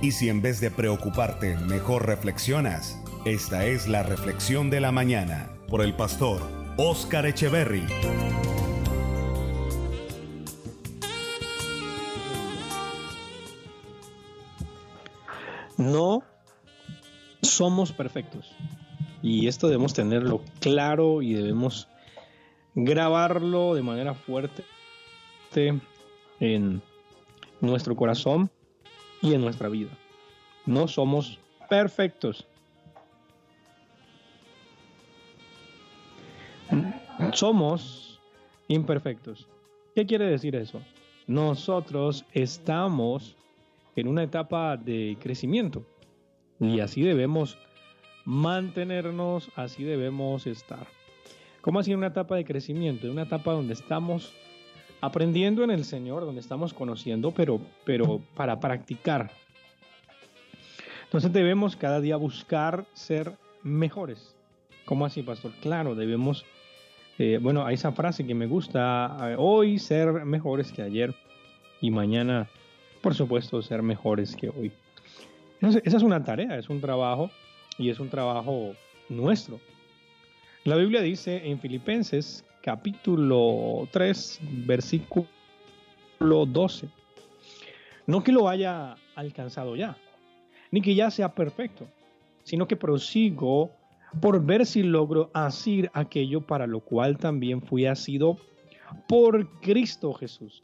Y si en vez de preocuparte, mejor reflexionas, esta es la reflexión de la mañana por el pastor Oscar Echeverry. No somos perfectos. Y esto debemos tenerlo claro y debemos grabarlo de manera fuerte en nuestro corazón y en nuestra vida. No somos perfectos. Somos imperfectos. ¿Qué quiere decir eso? Nosotros estamos en una etapa de crecimiento y así debemos mantenernos, así debemos estar. ¿Cómo así una etapa de crecimiento? Una etapa donde estamos aprendiendo en el Señor, donde estamos conociendo, pero, pero para practicar. Entonces debemos cada día buscar ser mejores. ¿Cómo así, pastor? Claro, debemos, eh, bueno, hay esa frase que me gusta, eh, hoy ser mejores que ayer y mañana, por supuesto, ser mejores que hoy. Entonces, esa es una tarea, es un trabajo y es un trabajo nuestro. La Biblia dice en Filipenses capítulo 3, versículo 12. No que lo haya alcanzado ya, ni que ya sea perfecto, sino que prosigo por ver si logro hacer aquello para lo cual también fui asido por Cristo Jesús.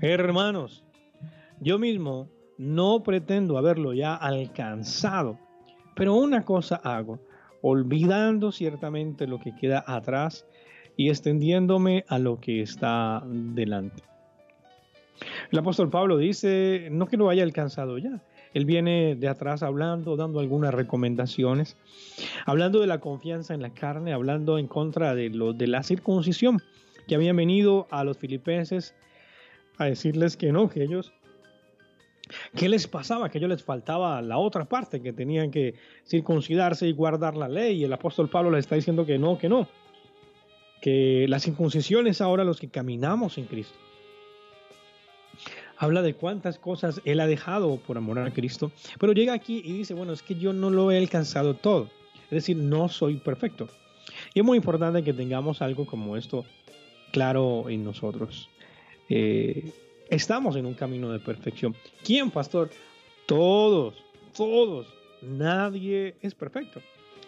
Hermanos, yo mismo no pretendo haberlo ya alcanzado, pero una cosa hago, olvidando ciertamente lo que queda atrás y extendiéndome a lo que está delante. El apóstol Pablo dice, no que lo haya alcanzado ya, él viene de atrás hablando, dando algunas recomendaciones, hablando de la confianza en la carne, hablando en contra de, lo, de la circuncisión, que habían venido a los filipenses a decirles que no, que ellos ¿Qué les pasaba? Que ellos les faltaba la otra parte, que tenían que circuncidarse y guardar la ley. Y el apóstol Pablo les está diciendo que no, que no. Que la circuncisión es ahora los que caminamos en Cristo. Habla de cuántas cosas él ha dejado por amor a Cristo. Pero llega aquí y dice, bueno, es que yo no lo he alcanzado todo. Es decir, no soy perfecto. Y es muy importante que tengamos algo como esto claro en nosotros. Eh, Estamos en un camino de perfección. ¿Quién, pastor? Todos, todos. Nadie es perfecto.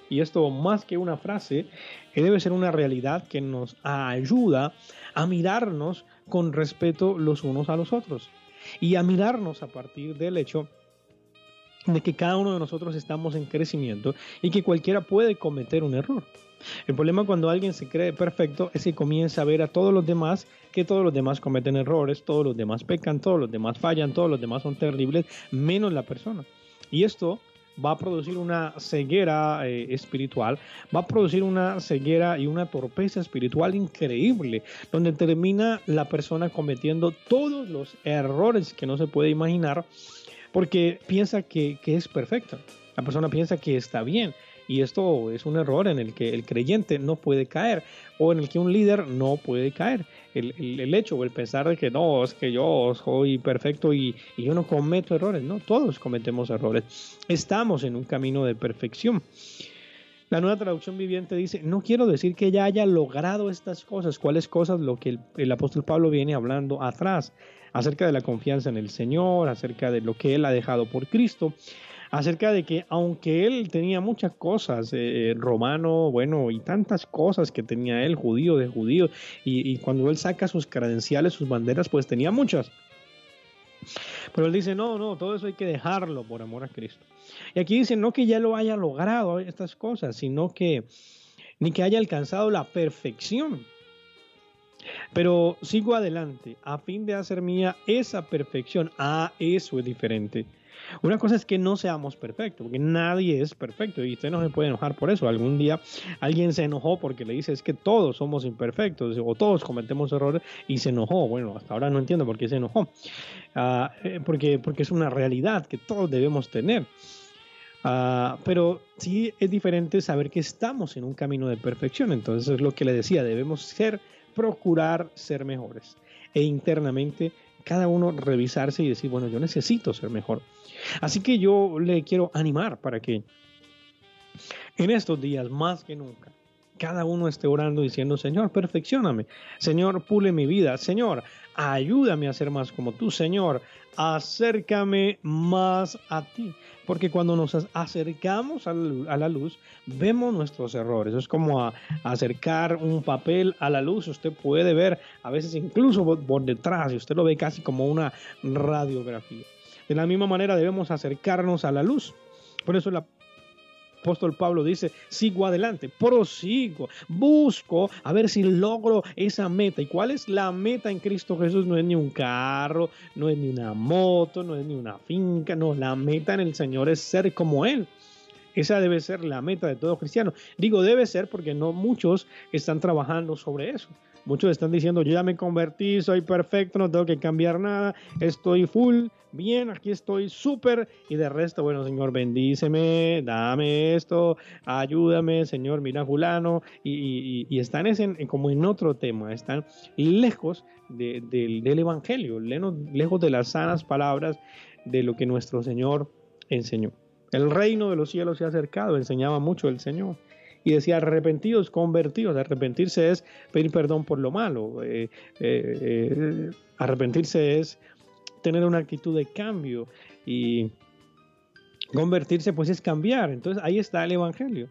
Y esto más que una frase, debe ser una realidad que nos ayuda a mirarnos con respeto los unos a los otros. Y a mirarnos a partir del hecho de que cada uno de nosotros estamos en crecimiento y que cualquiera puede cometer un error. El problema cuando alguien se cree perfecto es que comienza a ver a todos los demás que todos los demás cometen errores, todos los demás pecan, todos los demás fallan, todos los demás son terribles, menos la persona. Y esto va a producir una ceguera eh, espiritual, va a producir una ceguera y una torpeza espiritual increíble, donde termina la persona cometiendo todos los errores que no se puede imaginar, porque piensa que, que es perfecta. La persona piensa que está bien y esto es un error en el que el creyente no puede caer o en el que un líder no puede caer. El, hecho o el pensar de que no, es que yo soy perfecto y, y yo no cometo errores. No, todos cometemos errores. Estamos en un camino de perfección. La nueva traducción viviente dice, no quiero decir que ya haya logrado estas cosas. ¿Cuáles cosas? Lo que el, el, apóstol Pablo viene hablando atrás, acerca de la confianza en el Señor, acerca de lo que él ha dejado por Cristo, acerca de que aunque él tenía muchas cosas, eh, romano, bueno, y tantas cosas que tenía él, judío de judío, y, cuando él saca sus credenciales, sus banderas, pues tenía muchas. Pero él dice, no, no, todo eso hay que dejarlo por amor a Cristo. Y aquí dice, no que ya lo haya logrado estas cosas, sino que ni que haya alcanzado la perfección. Pero sigo adelante, a fin de hacer mía esa perfección. Ah, eso es diferente. Una cosa es que no seamos perfectos, porque nadie es perfecto y usted no se puede enojar por eso. Algún día alguien se enojó porque le dice es que todos somos imperfectos o todos cometemos errores y se enojó. Bueno, hasta ahora no entiendo por qué se enojó. Ah, eh, porque, porque es una realidad que todos debemos tener. Uh, pero sí es diferente saber que estamos en un camino de perfección. Entonces es lo que le decía, debemos ser, procurar ser mejores. E internamente cada uno revisarse y decir, bueno, yo necesito ser mejor. Así que yo le quiero animar para que en estos días, más que nunca, cada uno esté orando diciendo, Señor, perfeccioname, Señor, pule mi vida, Señor, ayúdame a ser más como tú, Señor, acércame más a ti. Porque cuando nos acercamos a la luz, vemos nuestros errores. Es como acercar un papel a la luz. Usted puede ver a veces incluso por, detrás, y usted lo ve casi como una radiografía. De la misma manera debemos acercarnos a la luz. Por eso la apóstol Pablo dice, sigo adelante, prosigo, busco a ver si logro esa meta. ¿Y cuál es la meta en Cristo Jesús? No es ni un carro, no es ni una moto, no es ni una finca, no, la meta en el Señor es ser como Él. Esa debe ser la meta de todo cristiano. Digo debe ser porque no muchos están trabajando sobre eso. Muchos están diciendo, yo ya me convertí, soy perfecto, no tengo que cambiar nada, estoy full, bien, aquí estoy súper. Y de resto, bueno, Señor, bendíceme, dame esto, ayúdame, Señor, mira fulano. Y, están en, como en otro tema, están lejos del Evangelio, lejos de las sanas palabras de lo que nuestro Señor enseñó. El reino de los cielos se ha acercado, enseñaba mucho el Señor y decía arrepentidos, convertidos. Arrepentirse es pedir perdón por lo malo. Eh, eh, eh, arrepentirse es tener una actitud de cambio y convertirse pues es cambiar. Entonces ahí está el Evangelio.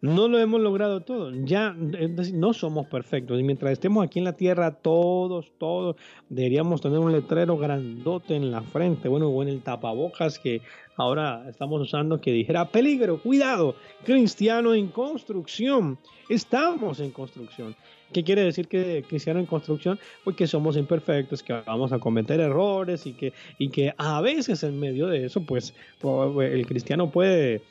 No lo hemos logrado todo. Ya no somos perfectos. Y mientras estemos aquí en la tierra, todos, todos, deberíamos tener un letrero grandote en la frente, bueno, o en el tapabocas que ahora estamos usando que dijera, peligro, cuidado, cristiano en construcción. Estamos en construcción. ¿Qué quiere decir que cristiano en construcción? Pues que somos imperfectos, que vamos a cometer errores y que, y que a veces en medio de eso, pues el cristiano puede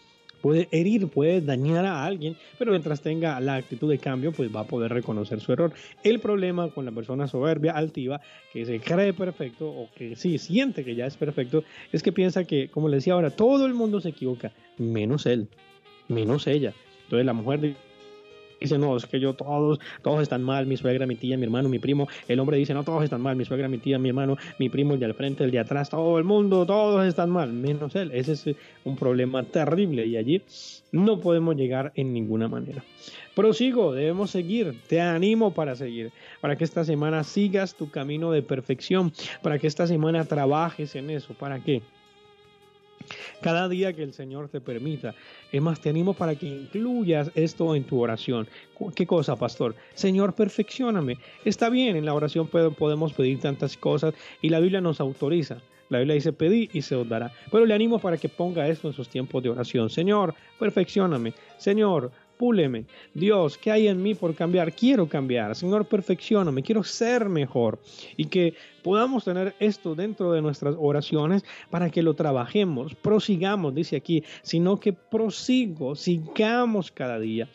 puede herir, puede dañar a alguien, pero mientras tenga la actitud de cambio, pues va a poder reconocer su error. El problema con la persona soberbia, altiva, que se cree perfecto o que sí siente que ya es perfecto, es que piensa que, como le decía ahora, todo el mundo se equivoca, menos él, menos ella. Entonces la mujer dice, no, es que yo todos, todos están mal, mi suegra, mi tía, mi hermano, mi primo. El hombre dice, no, todos están mal, mi suegra, mi tía, mi hermano, mi primo, el de al frente, el de atrás, todo el mundo, todos están mal, menos él. Ese es un problema terrible y allí no podemos llegar en ninguna manera. Prosigo, debemos seguir, te animo para seguir, para que esta semana sigas tu camino de perfección, para que esta semana trabajes en eso, ¿para qué? Cada día que el Señor te permita. Es más, te animo para que incluyas esto en tu oración. ¿Qué cosa, pastor? Señor, perfeccioname. Está bien, en la oración podemos pedir tantas cosas y la Biblia nos autoriza. La Biblia dice pedí y se os dará. Pero le animo para que ponga esto en sus tiempos de oración. Señor, perfeccioname. Señor, púleme. Dios, ¿qué hay en mí por cambiar? Quiero cambiar. Señor, me Quiero ser mejor. Y que podamos tener esto dentro de nuestras oraciones para que lo trabajemos, prosigamos, dice aquí, sino que prosigo, sigamos cada día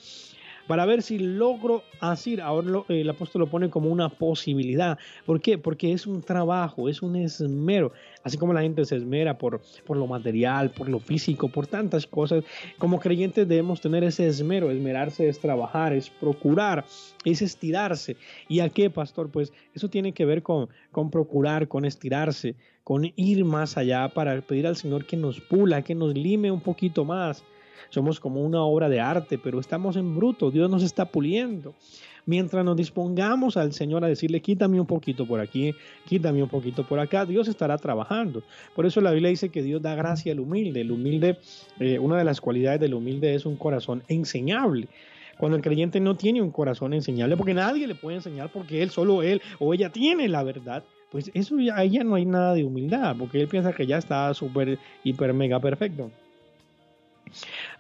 para ver si logro así. Ahora el apóstol lo pone como una posibilidad. ¿Por qué? Porque es un trabajo, es un esmero. Así como la gente se esmera por, por lo material, por lo físico, por tantas cosas, como creyentes debemos tener ese esmero. Esmerarse es trabajar, es procurar, es estirarse. ¿Y a qué, pastor? Pues eso tiene que ver con, con procurar, con estirarse, con ir más allá para pedir al Señor que nos pula, que nos lime un poquito más somos como una obra de arte, pero estamos en bruto, Dios nos está puliendo. Mientras nos dispongamos al Señor a decirle, quítame un poquito por aquí, quítame un poquito por acá, Dios estará trabajando. Por eso la Biblia dice que Dios da gracia al humilde. El humilde, eh, una de las cualidades del humilde es un corazón enseñable cuando el creyente no tiene un corazón enseñable, porque nadie le puede enseñar porque él, solo él o ella tiene la verdad, pues eso ya, ahí ya no hay nada de humildad, porque él piensa que ya está súper, hiper, mega perfecto.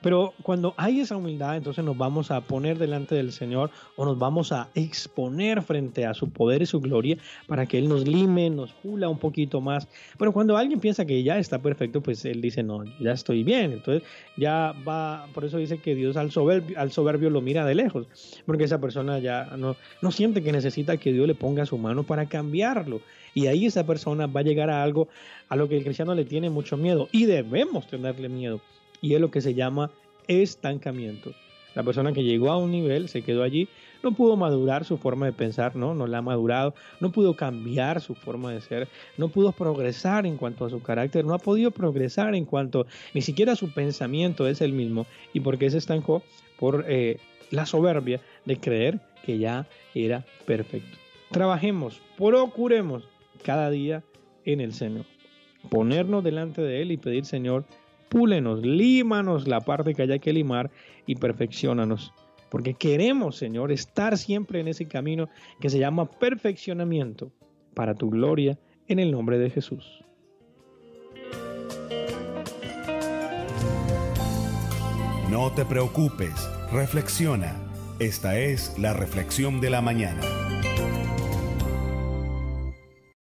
Pero cuando hay esa humildad, entonces nos vamos a poner delante del Señor o nos vamos a exponer frente a su poder y su gloria para que Él nos lime, nos pula un poquito más. Pero cuando alguien piensa que ya está perfecto, pues Él dice, no, ya estoy bien. Entonces ya va, por eso dice que Dios al soberbio, lo mira de lejos, porque esa persona ya no siente que necesita que Dios le ponga su mano para cambiarlo. Y ahí esa persona va a llegar a algo a lo que el cristiano le tiene mucho miedo y debemos tenerle miedo y es lo que se llama estancamiento. La persona que llegó a un nivel se quedó allí no pudo madurar su forma de pensar, no, no la ha madurado, no pudo cambiar su forma de ser, no pudo progresar en cuanto a su carácter, no ha podido progresar en cuanto ni siquiera su pensamiento es el mismo y porque se estancó por eh, la soberbia de creer que ya era perfecto. Trabajemos, procuremos cada día en el Señor. Ponernos delante de Él y pedir, Señor, púlenos, límanos la parte que haya que limar y perfeccionanos. Porque queremos, Señor, estar siempre en ese camino que se llama perfeccionamiento para tu gloria en el nombre de Jesús. No te preocupes, reflexiona. Esta es la reflexión de la mañana.